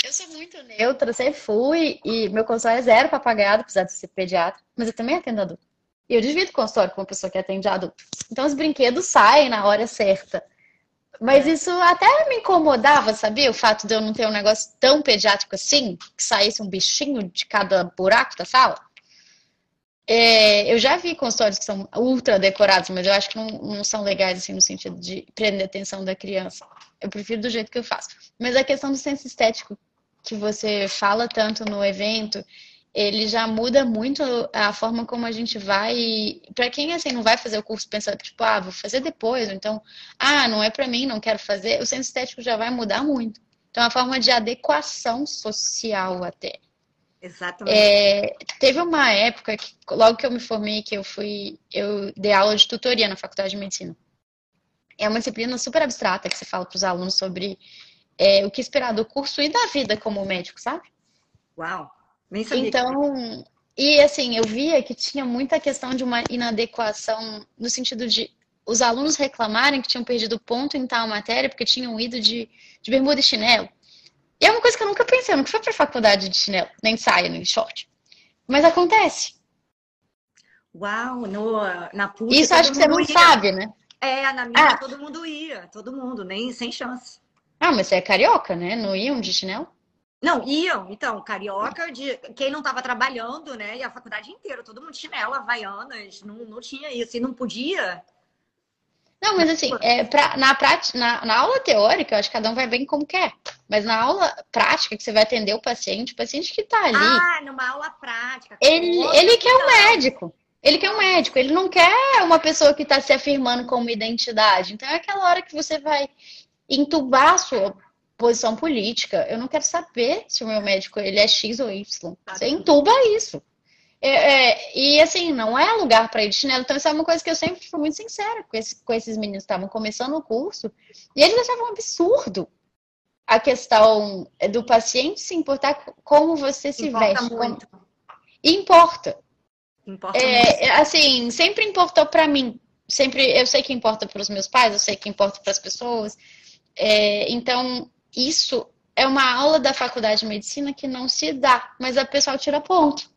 Eu sou muito neutra, sempre fui, e meu consultório é zero papagaiado, apesar de ser pediatra, mas eu também atendo adulto. E eu divido consultório com uma pessoa que atende adulto. Então os brinquedos saem na hora certa. Mas é. isso até me incomodava, sabia? O fato de eu não ter um negócio tão pediátrico assim, que saísse um bichinho de cada buraco da sala. É, eu já vi consultórios que são ultra decorados, mas eu acho que não, não são legais assim no sentido de prender a atenção da criança. Eu prefiro do jeito que eu faço. Mas a questão do senso estético que você fala tanto no evento ele já muda muito a forma como a gente vai. Para quem assim não vai fazer o curso pensando tipo, ah, vou fazer depois, ou então, ah, não é para mim, não quero fazer, o senso estético já vai mudar muito. Então, é a forma de adequação social até. Exatamente. É, teve uma época que, logo que eu me formei, que eu fui, eu dei aula de tutoria na faculdade de medicina. É uma disciplina super abstrata que você fala para os alunos sobre é, o que esperar do curso e da vida como médico, sabe? Uau! Nem sabia então, e assim, eu via que tinha muita questão de uma inadequação no sentido de os alunos reclamarem que tinham perdido ponto em tal matéria porque tinham ido de, de bermuda e chinelo. E é uma coisa que eu nunca pensei, eu nunca fui pra faculdade de chinelo, nem saia, nem short. Mas acontece. Uau, no, na PUC. Isso acho que você não ia. sabe, né? É, na minha ah. todo mundo ia, todo mundo, nem sem chance. Ah, mas você é carioca, né? Não iam de chinelo? Não, iam, então, carioca, de quem não estava trabalhando, né? E a faculdade inteira, todo mundo chinelo, havaianas, não, não tinha isso. E não podia. Não, mas assim, é, pra, na, prática, na, na aula teórica, eu acho que cada um vai bem como quer. Mas na aula prática, que você vai atender o paciente, o paciente que está ali. Ah, numa aula prática. Ele, ele quer um médico. Ele quer um médico, ele não quer uma pessoa que está se afirmando como identidade. Então é aquela hora que você vai entubar a sua posição política. Eu não quero saber se o meu médico ele é X ou Y. Você entuba isso. É, é, e assim, não é lugar para ir de chinelo. Então, isso é uma coisa que eu sempre fui muito sincera com, esse, com esses meninos que estavam começando o curso. E eles achavam um absurdo a questão do paciente se importar como você se importa veste. Muito. Como... Importa. Importa é, muito. Assim, sempre importou para mim. Sempre, eu sei que importa para os meus pais, eu sei que importa para as pessoas. É, então, isso é uma aula da faculdade de medicina que não se dá, mas a pessoal tira ponto.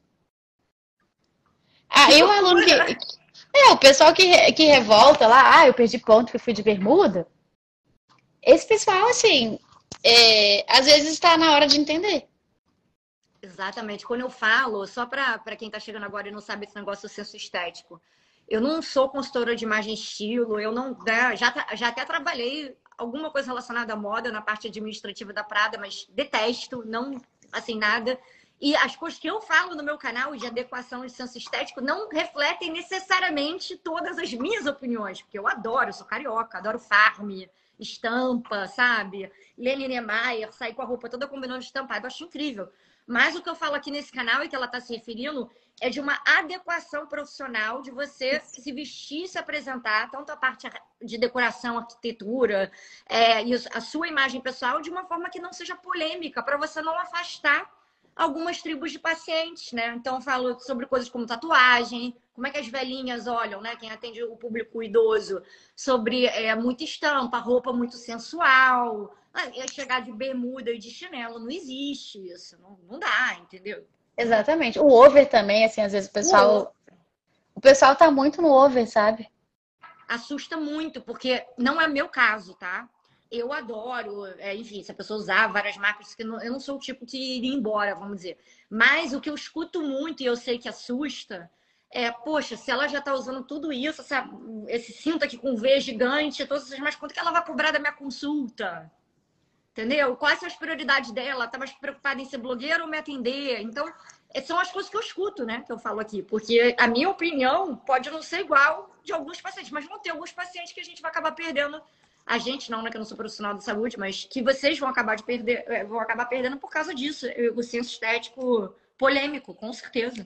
Aí o aluno que. É, o pessoal que, que revolta lá, ah, eu perdi ponto que eu fui de bermuda. Esse pessoal, assim, é, às vezes está na hora de entender. Exatamente. Quando eu falo, só para quem está chegando agora e não sabe esse negócio do senso estético, eu não sou consultora de imagem estilo, eu não. Né, já, já até trabalhei alguma coisa relacionada à moda na parte administrativa da Prada, mas detesto, não assim nada. E as coisas que eu falo no meu canal de adequação e senso estético não refletem necessariamente todas as minhas opiniões, porque eu adoro, eu sou carioca, adoro farm, estampa, sabe? Lene Niemeyer, sair com a roupa toda combinando estampado, eu acho incrível. Mas o que eu falo aqui nesse canal e que ela está se referindo é de uma adequação profissional de você se vestir, se apresentar, tanto a parte de decoração, arquitetura, é, e a sua imagem pessoal, de uma forma que não seja polêmica, para você não afastar algumas tribos de pacientes, né? Então eu falo sobre coisas como tatuagem, como é que as velhinhas olham, né? Quem atende o público idoso, sobre é, muita estampa, roupa muito sensual. Ah, chegar de bermuda e de chinelo, não existe isso, não, não dá, entendeu? Exatamente. O over também, assim, às vezes o pessoal. O, o pessoal tá muito no over, sabe? Assusta muito, porque não é meu caso, tá? Eu adoro, é, enfim, se a pessoa usar várias marcas, eu não sou o tipo que iria embora, vamos dizer. Mas o que eu escuto muito e eu sei que assusta é, poxa, se ela já está usando tudo isso, essa, esse cinto aqui com V gigante, todas essas mais quanto que ela vai cobrar da minha consulta? Entendeu? Quais são as prioridades dela? Tá mais preocupada em ser blogueira ou me atender? Então, são as coisas que eu escuto, né? Que eu falo aqui. Porque a minha opinião pode não ser igual de alguns pacientes, mas vão ter alguns pacientes que a gente vai acabar perdendo. A gente não, né? Que eu não sou profissional de saúde, mas que vocês vão acabar de perder, é, vão acabar perdendo por causa disso. O senso estético polêmico, com certeza.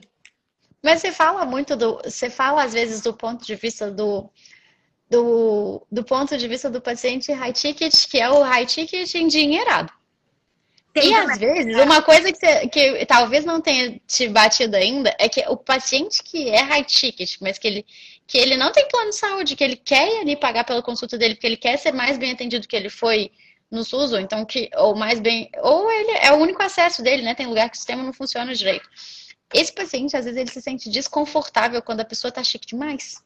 Mas você fala muito do. Você fala, às vezes, do ponto de vista do. Do, do ponto de vista do paciente high ticket, que é o high ticket endinheirado. Tem e às vezes, uma coisa que, você, que talvez não tenha te batido ainda é que o paciente que é high ticket, mas que ele, que ele não tem plano de saúde, que ele quer ir ali pagar pela consulta dele, porque ele quer ser mais bem atendido que ele foi no SUS, ou então que, ou mais bem, ou ele é o único acesso dele, né? Tem lugar que o sistema não funciona direito. Esse paciente, às vezes, ele se sente desconfortável quando a pessoa tá chique demais.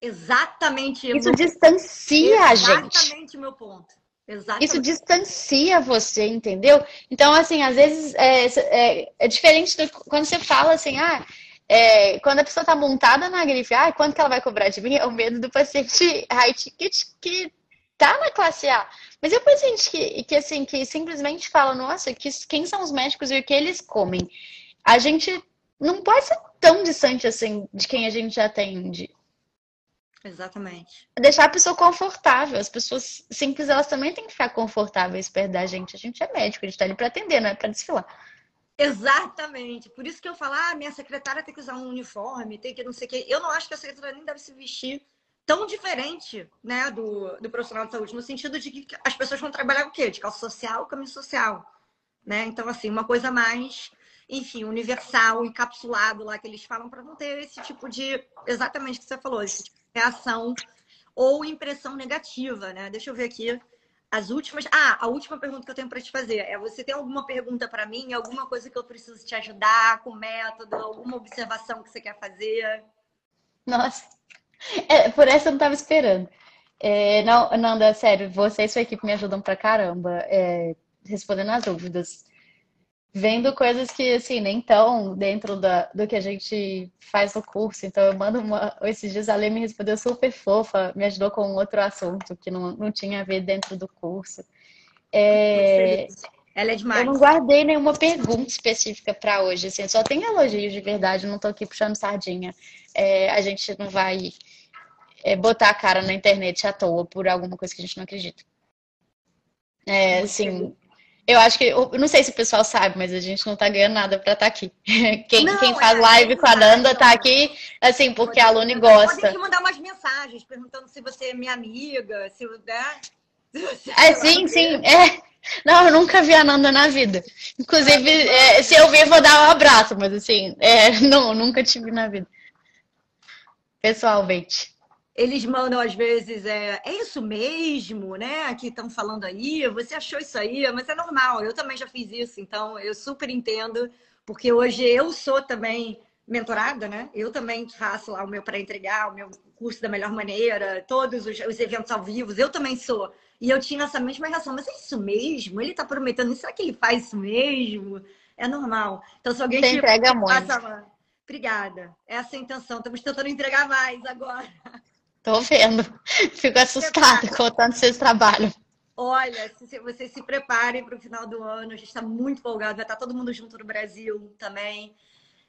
Exatamente. Isso distancia a gente. Exatamente o meu ponto. Exatamente. Isso distancia você, entendeu? Então, assim, às vezes é, é, é diferente do, quando você fala assim, ah, é, quando a pessoa está montada na grife, ah, quanto que ela vai cobrar de mim? É o medo do paciente (laughs) high ticket que tá na classe A. Mas é o paciente que, que, assim, que simplesmente fala, nossa, que, quem são os médicos e o que eles comem? A gente não pode ser tão distante assim de quem a gente atende. Exatamente. Deixar a pessoa confortável. As pessoas simples, elas também têm que ficar confortáveis perto da gente. A gente é médico, a gente tá ali para atender, não é para desfilar. Exatamente. Por isso que eu falo, ah, minha secretária tem que usar um uniforme, tem que não sei o quê. Eu não acho que a secretária nem deve se vestir tão diferente, né, do, do profissional de saúde, no sentido de que as pessoas vão trabalhar o quê? De calça social, camisa social, né? Então, assim, uma coisa mais, enfim, universal, encapsulado lá que eles falam para não ter esse tipo de, exatamente o que você falou, esse tipo reação ou impressão negativa, né? Deixa eu ver aqui as últimas. Ah, a última pergunta que eu tenho para te fazer é: você tem alguma pergunta para mim? Alguma coisa que eu preciso te ajudar com método? Alguma observação que você quer fazer? Nossa, é, por essa eu não estava esperando. É, não, Nanda, sério, você e sua equipe me ajudam pra caramba é, respondendo as dúvidas vendo coisas que, assim, nem tão dentro da, do que a gente faz no curso. Então, eu mando uma. Esses dias a Lê me respondeu super fofa, me ajudou com outro assunto que não, não tinha a ver dentro do curso. É... Ela é demais. Eu não guardei nenhuma pergunta específica para hoje, assim, só tem elogios de verdade, não tô aqui puxando sardinha. É, a gente não vai é, botar a cara na internet à toa por alguma coisa que a gente não acredita. É, assim, eu acho que, eu não sei se o pessoal sabe, mas a gente não tá ganhando nada pra estar tá aqui. (laughs) Quem, não, quem faz é, live é com a Nanda tá aqui, assim, porque a Lune gosta. Pode que mandar umas mensagens perguntando se você é minha amiga, se, né? (laughs) É, sim, sim. É. Não, eu nunca vi a Nanda na vida. Inclusive, é, se eu ver, vou dar um abraço, mas assim, é, (laughs) não, nunca tive na vida. Pessoalmente eles mandam às vezes, é, é isso mesmo, né? Que estão falando aí, você achou isso aí, mas é normal, eu também já fiz isso, então eu super entendo, porque hoje eu sou também mentorada, né? Eu também faço lá o meu para entregar, o meu curso da melhor maneira, todos os, os, eventos ao vivo, eu também sou. E eu tinha essa mesma reação, mas é isso mesmo? Ele está prometendo, será que ele faz isso mesmo? É normal. Então, se alguém Você te entrega muito. Passa, Obrigada. Essa é a intenção. Estamos tentando entregar mais agora. (laughs) Tô vendo. Fico assustada com o tanto vocês trabalham. Olha, se vocês se preparem para o final do ano, a gente está muito folgado, vai estar tá todo mundo junto no Brasil também.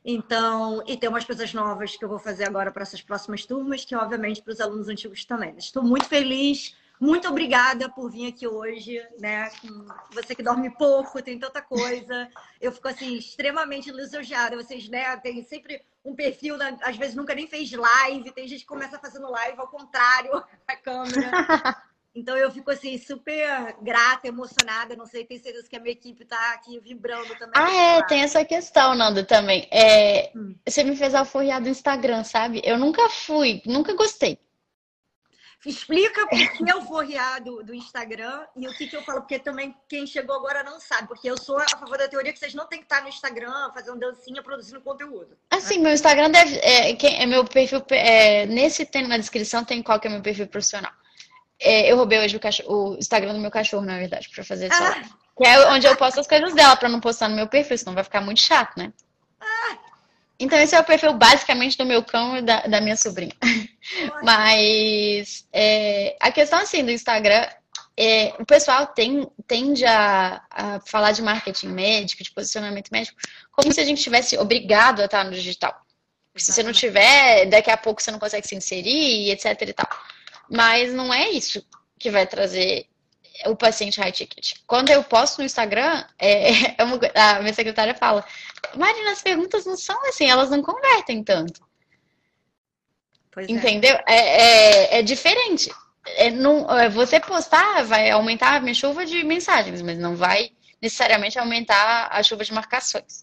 Então, e tem umas coisas novas que eu vou fazer agora para essas próximas turmas, que obviamente para os alunos antigos também. Estou muito feliz, muito obrigada por vir aqui hoje, né? Você que dorme pouco, tem tanta coisa. Eu fico assim extremamente lisonjeada. Vocês, né, tem sempre um perfil, né? às vezes nunca nem fez live, tem gente que começa fazendo live ao contrário (laughs) a câmera. Então eu fico assim super grata, emocionada, não sei, tenho certeza que a minha equipe tá aqui vibrando também. Ah, é, tem essa questão, Nando, também. É, hum. Você me fez alforriar do Instagram, sabe? Eu nunca fui, nunca gostei. Explica por que eu vou riar do, do, Instagram e o que, que eu falo, porque também quem chegou agora não sabe, porque eu sou a favor da teoria que vocês não têm que estar no Instagram fazendo dancinha, produzindo conteúdo. Assim, né? meu Instagram deve. É, quem, é meu perfil. É, nesse tem na descrição tem qual que é meu perfil profissional. É, eu roubei hoje o, cachorro, o, Instagram do meu cachorro, na verdade, pra fazer isso. Ah. Que é onde eu posto as coisas dela, pra não postar no meu perfil, senão vai ficar muito chato, né? Ah. Então, esse é o perfil basicamente do meu cão e da, da minha sobrinha. Mas é, a questão assim do Instagram, é, o pessoal tem, tende a, a, falar de marketing médico, de posicionamento médico, como se a gente estivesse obrigado a estar no digital. Se você não tiver, daqui a pouco você não consegue se inserir, etc e tal. Mas não é isso que vai trazer o paciente high ticket. Quando eu posto no Instagram, é, (laughs) é uma, a minha secretária fala, Marina, as perguntas não são assim, elas não convertem tanto. Pois é. Entendeu? É, é, é diferente. É, não, é, você postar vai aumentar a minha chuva de mensagens, mas não vai necessariamente aumentar a chuva de marcações.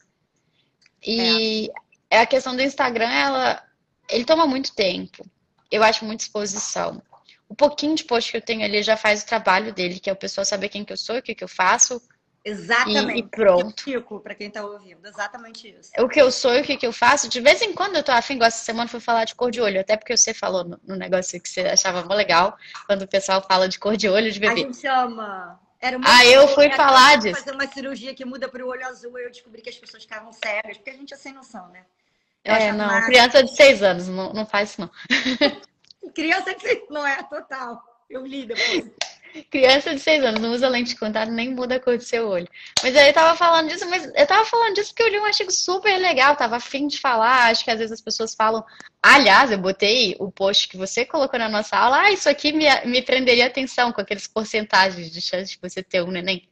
E é. a questão do Instagram, ela, ele toma muito tempo. Eu acho muita exposição o pouquinho de post que eu tenho ali já faz o trabalho dele, que é o pessoal saber quem que eu sou, o que, que eu faço. Exatamente. E, e pronto. Fico para quem está ouvindo, exatamente isso. O que eu sou e o que, que eu faço. De vez em quando eu tô afim, igual essa semana fui falar de cor de olho, até porque você falou no, no negócio que você achava muito legal, quando o pessoal fala de cor de olho de bebê. A gente ama. Era ah, eu fui falar disso. fazer uma cirurgia que muda para o olho azul, e eu descobri que as pessoas ficavam cegas, porque a gente é sem noção, né? Eu é, não, criança de seis anos, não, não faz isso não. (laughs) Criança de seis não é total. Eu li depois. Criança de seis anos não usa lente de contato, nem muda a cor do seu olho. Mas aí eu tava falando disso, mas eu tava falando disso porque eu li um artigo super legal, tava afim de falar. Acho que às vezes as pessoas falam. Aliás, eu botei o post que você colocou na nossa aula. Ah, isso aqui me, me prenderia atenção com aqueles porcentagens de chance de você ter um neném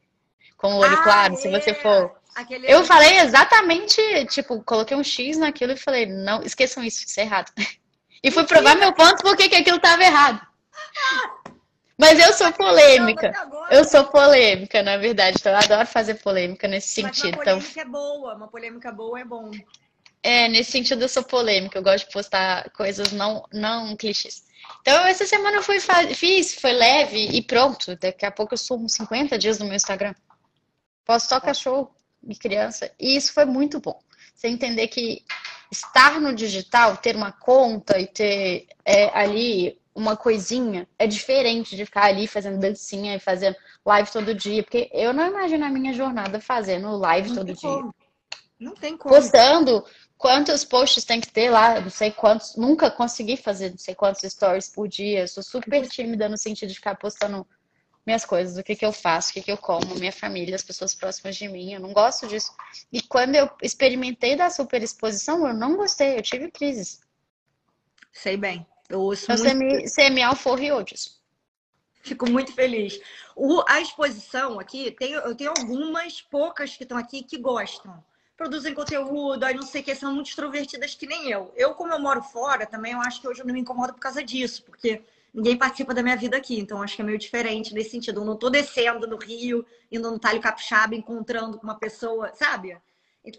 com o olho ah, claro, é. se você for. Aquele eu falei exatamente, tipo, coloquei um X naquilo e falei, não, esqueçam isso, isso é errado. (laughs) E fui provar meu ponto porque que aquilo estava errado. Mas eu sou polêmica. Eu sou polêmica, na verdade. Então eu adoro fazer polêmica nesse sentido. Mas uma polêmica então... é boa, uma polêmica boa é bom. É, nesse sentido eu sou polêmica. Eu gosto de postar coisas não, não clichês. Então, essa semana eu fui, fiz, foi leve e pronto. Daqui a pouco eu sumo 50 dias no meu Instagram. Posso só cachorro e criança. E isso foi muito bom. Você entender que estar no digital, ter uma conta e ter é, ali uma coisinha, é diferente de ficar ali fazendo dancinha e fazendo live todo dia. Porque eu não imagino a minha jornada fazendo live não todo dia. Como. Não tem como. Postando quantos posts tem que ter lá, não sei quantos. Nunca consegui fazer não sei quantos stories por dia. sou super tímida no sentido de ficar postando minhas coisas, o que, que eu faço, o que, que eu como, minha família, as pessoas próximas de mim. Eu não gosto disso. E quando eu experimentei da superexposição, eu não gostei, eu tive crises. Sei bem. Eu ouço então, muito... você, me, você me alforriou disso. Fico muito feliz. O, a exposição aqui, tem, eu tenho algumas, poucas que estão aqui que gostam. Produzem conteúdo, aí não sei o que, são muito extrovertidas que nem eu. Eu, como eu moro fora, também eu acho que hoje eu não me incomodo por causa disso, porque ninguém participa da minha vida aqui. Então, acho que é meio diferente nesse sentido. Eu não tô descendo no Rio, indo no Talho Capixaba, encontrando uma pessoa, sabe?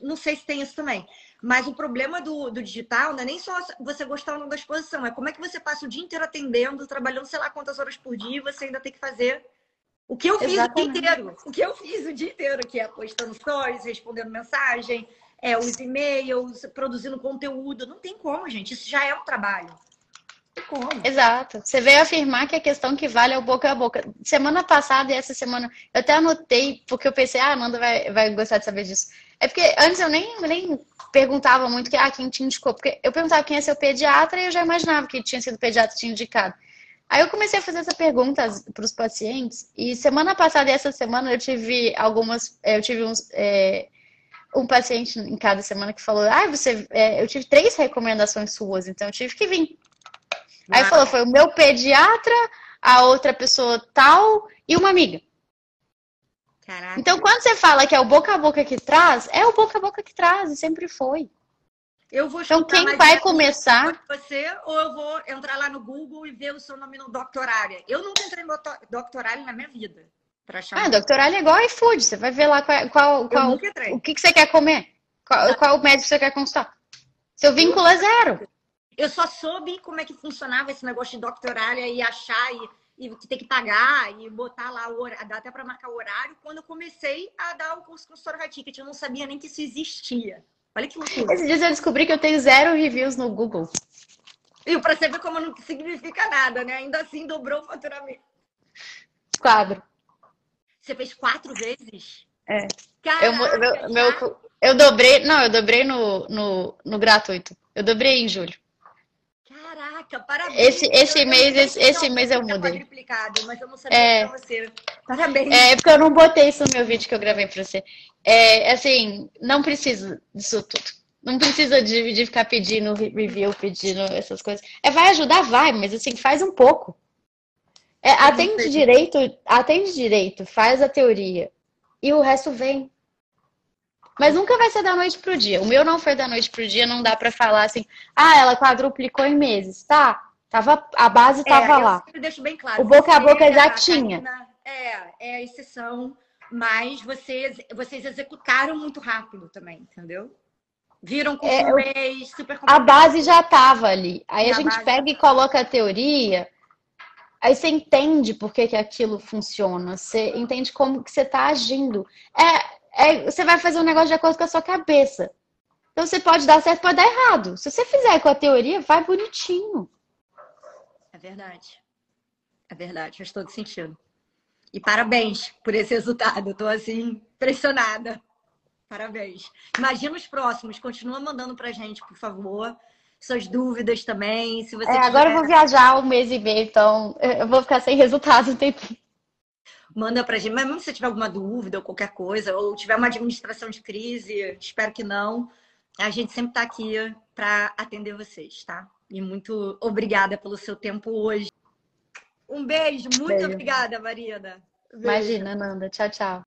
Não sei se tem isso também. Mas o problema do, do digital não é nem só você gostar ou não da exposição, é como é que você passa o dia inteiro atendendo, trabalhando sei lá quantas horas por dia e você ainda tem que fazer o que eu fiz Exatamente. o dia inteiro. O que eu fiz o dia inteiro, que é postando stories, respondendo mensagem, é, os e-mails, produzindo conteúdo. Não tem como, gente. Isso já é um trabalho. Como? Exato. Você veio afirmar que a questão que vale é o boca a boca. Semana passada e essa semana, eu até anotei, porque eu pensei, ah, Amanda vai, vai gostar de saber disso. É porque antes eu nem, nem perguntava muito que, ah, quem te indicou. Porque eu perguntava quem é seu pediatra e eu já imaginava que tinha sido pediatra que tinha indicado. Aí eu comecei a fazer essa pergunta para os pacientes. E semana passada e essa semana eu tive algumas. Eu tive uns. É, um paciente em cada semana que falou: Ah, você. É, eu tive três recomendações suas, então eu tive que vir Aí ah. falou, foi o meu pediatra, a outra pessoa tal e uma amiga. Caraca. Então, quando você fala que é o boca a boca que traz, é o boca a boca que traz, e sempre foi. Eu vou então, quem vai começar. Você, ou eu vou entrar lá no Google e ver o seu nome no Doctorária. Eu nunca entrei no Doctorária na minha vida. Ah, Doctorária é igual iFood. Você vai ver lá qual, qual, qual o que, que você quer comer. Qual, qual médico você quer consultar. Seu vínculo é zero. Eu só soube como é que funcionava esse negócio de doctorália e achar e, e que tem que pagar e botar lá o horário, dá até para marcar o horário, quando eu comecei a dar o curso com High Ticket. Eu não sabia nem que isso existia. Olha que loucura. Esses dias eu descobri que eu tenho zero reviews no Google. E para você ver como não significa nada, né? Ainda assim dobrou o faturamento. Quadro. Você fez quatro vezes? É. Caraca, eu, meu, meu, Eu dobrei, não, eu dobrei no, no, no gratuito. Eu dobrei em julho. Caraca, parabéns. Esse, esse mês, esse, esse mês eu mudei. Mas eu não sabia é, você. Parabéns. É porque eu não botei isso no meu vídeo que eu gravei pra você. É, assim, não preciso disso tudo. Não precisa de, de ficar pedindo review, pedindo essas coisas. É, vai ajudar, vai, mas assim, faz um pouco. É, atende direito, atende direito, faz a teoria. E o resto vem. Mas nunca vai ser da noite pro dia. O meu não foi da noite pro dia, não dá para falar assim, ah, ela quadruplicou em meses. Tá, tava, a base tava é, lá. Eu deixo bem claro. O boca a boca já tinha. é, é a exceção, mas vocês, vocês executaram muito rápido também, entendeu? Viram com é, eu, super A base já tava ali. Aí a, a gente pega e coloca a teoria. Aí você entende por que, que aquilo funciona, você entende como que você está agindo. É, é, você vai fazer um negócio de acordo com a sua cabeça. Então você pode dar certo, pode dar errado. Se você fizer com a teoria, vai bonitinho. É verdade. É verdade, faz todo sentido. E parabéns por esse resultado. Estou assim, impressionada. Parabéns. Imagina os próximos. Continua mandando pra gente, por favor. Suas dúvidas também. Se você é. Agora eu vou viajar um mês e meio, então eu vou ficar sem resultado um tempinho manda para a gente. Mas mesmo se tiver alguma dúvida ou qualquer coisa, ou tiver uma administração de crise, espero que não, a gente sempre está aqui para atender vocês, tá? E muito obrigada pelo seu tempo hoje. Um beijo, muito beijo. obrigada, Marina. Beijo. Imagina, Nanda. Tchau, tchau.